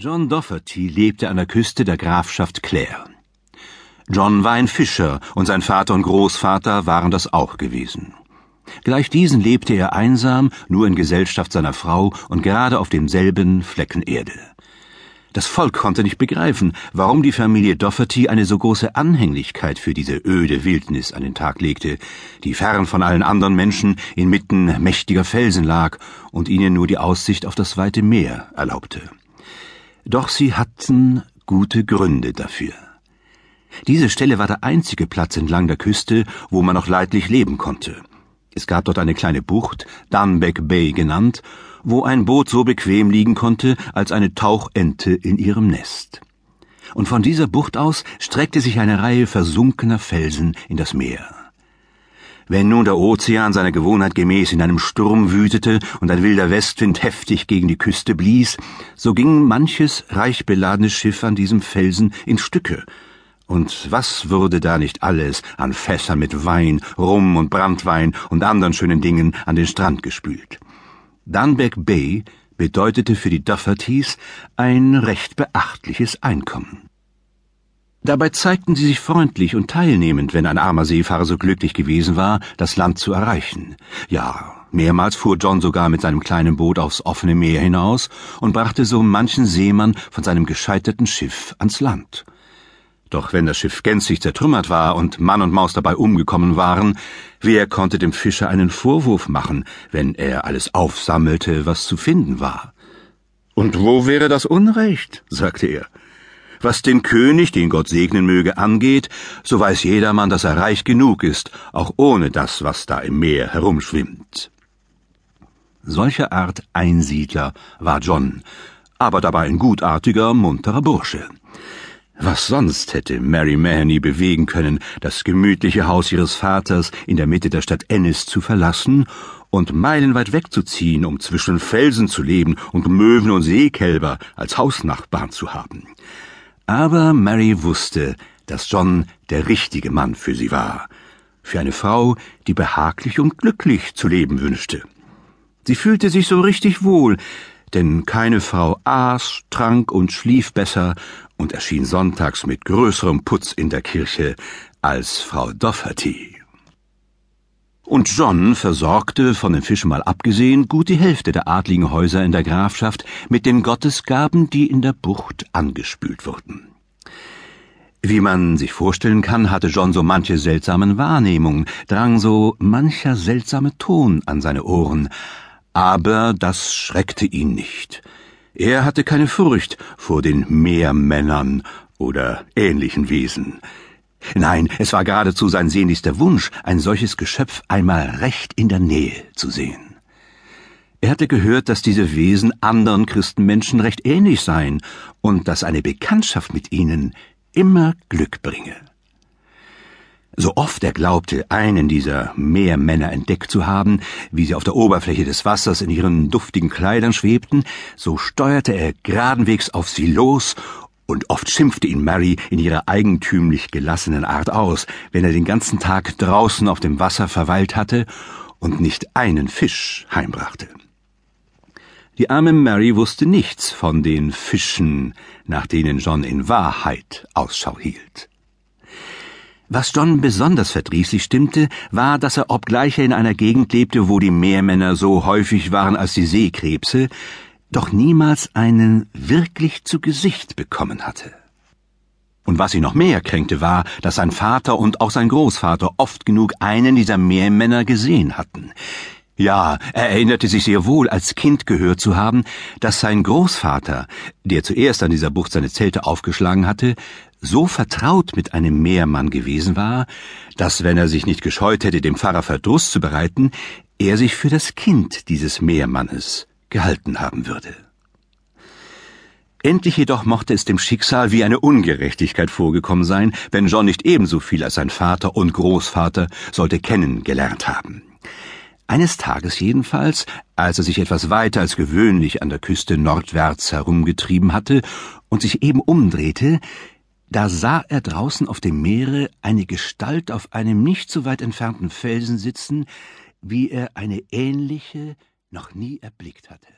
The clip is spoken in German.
John Dougherty lebte an der Küste der Grafschaft Clare. John war ein Fischer und sein Vater und Großvater waren das auch gewesen. Gleich diesen lebte er einsam, nur in Gesellschaft seiner Frau und gerade auf demselben Flecken Erde. Das Volk konnte nicht begreifen, warum die Familie Dougherty eine so große Anhänglichkeit für diese öde Wildnis an den Tag legte, die fern von allen anderen Menschen inmitten mächtiger Felsen lag und ihnen nur die Aussicht auf das weite Meer erlaubte. Doch sie hatten gute Gründe dafür. Diese Stelle war der einzige Platz entlang der Küste, wo man noch leidlich leben konnte. Es gab dort eine kleine Bucht, Dunbeck Bay genannt, wo ein Boot so bequem liegen konnte, als eine Tauchente in ihrem Nest. Und von dieser Bucht aus streckte sich eine Reihe versunkener Felsen in das Meer. Wenn nun der Ozean seiner Gewohnheit gemäß in einem Sturm wütete und ein wilder Westwind heftig gegen die Küste blies, so ging manches reich beladene Schiff an diesem Felsen in Stücke. Und was würde da nicht alles an Fässern mit Wein, Rum und Brandwein und anderen schönen Dingen an den Strand gespült? Dunbeck Bay bedeutete für die Duffertys ein recht beachtliches Einkommen. Dabei zeigten sie sich freundlich und teilnehmend, wenn ein armer Seefahrer so glücklich gewesen war, das Land zu erreichen. Ja, mehrmals fuhr John sogar mit seinem kleinen Boot aufs offene Meer hinaus und brachte so manchen Seemann von seinem gescheiterten Schiff ans Land. Doch wenn das Schiff gänzlich zertrümmert war und Mann und Maus dabei umgekommen waren, wer konnte dem Fischer einen Vorwurf machen, wenn er alles aufsammelte, was zu finden war? Und wo wäre das Unrecht? sagte er. Was den König, den Gott segnen möge, angeht, so weiß jedermann, dass er reich genug ist, auch ohne das, was da im Meer herumschwimmt. Solcher Art Einsiedler war John, aber dabei ein gutartiger, munterer Bursche. Was sonst hätte Mary Mahoney bewegen können, das gemütliche Haus ihres Vaters in der Mitte der Stadt Ennis zu verlassen und meilenweit wegzuziehen, um zwischen Felsen zu leben und Möwen und Seekälber als Hausnachbarn zu haben. Aber Mary wusste, dass John der richtige Mann für sie war, für eine Frau, die behaglich und glücklich zu leben wünschte. Sie fühlte sich so richtig wohl, denn keine Frau aß, trank und schlief besser und erschien sonntags mit größerem Putz in der Kirche als Frau Dougherty. Und John versorgte, von den Fischen mal abgesehen, gut die Hälfte der adligen Häuser in der Grafschaft mit den Gottesgaben, die in der Bucht angespült wurden. Wie man sich vorstellen kann, hatte John so manche seltsamen Wahrnehmungen, drang so mancher seltsame Ton an seine Ohren, aber das schreckte ihn nicht. Er hatte keine Furcht vor den Meermännern oder ähnlichen Wesen. Nein, es war geradezu sein sehnlichster Wunsch, ein solches Geschöpf einmal recht in der Nähe zu sehen. Er hatte gehört, dass diese Wesen anderen Christenmenschen recht ähnlich seien und dass eine Bekanntschaft mit ihnen immer Glück bringe. So oft er glaubte, einen dieser Meermänner entdeckt zu haben, wie sie auf der Oberfläche des Wassers in ihren duftigen Kleidern schwebten, so steuerte er geradenwegs auf sie los und oft schimpfte ihn Mary in ihrer eigentümlich gelassenen Art aus, wenn er den ganzen Tag draußen auf dem Wasser verweilt hatte und nicht einen Fisch heimbrachte. Die arme Mary wusste nichts von den Fischen, nach denen John in Wahrheit Ausschau hielt. Was John besonders verdrießlich stimmte, war, dass er, obgleich er in einer Gegend lebte, wo die Meermänner so häufig waren als die Seekrebse, doch niemals einen wirklich zu Gesicht bekommen hatte. Und was ihn noch mehr kränkte, war, dass sein Vater und auch sein Großvater oft genug einen dieser Meermänner gesehen hatten. Ja, er erinnerte sich sehr wohl, als Kind gehört zu haben, dass sein Großvater, der zuerst an dieser Bucht seine Zelte aufgeschlagen hatte, so vertraut mit einem Meermann gewesen war, dass, wenn er sich nicht gescheut hätte, dem Pfarrer Verdruss zu bereiten, er sich für das Kind dieses Meermannes gehalten haben würde. Endlich jedoch mochte es dem Schicksal wie eine Ungerechtigkeit vorgekommen sein, wenn John nicht ebenso viel als sein Vater und Großvater sollte kennengelernt haben. Eines Tages jedenfalls, als er sich etwas weiter als gewöhnlich an der Küste nordwärts herumgetrieben hatte und sich eben umdrehte, da sah er draußen auf dem Meere eine Gestalt auf einem nicht so weit entfernten Felsen sitzen, wie er eine ähnliche noch nie erblickt hatte.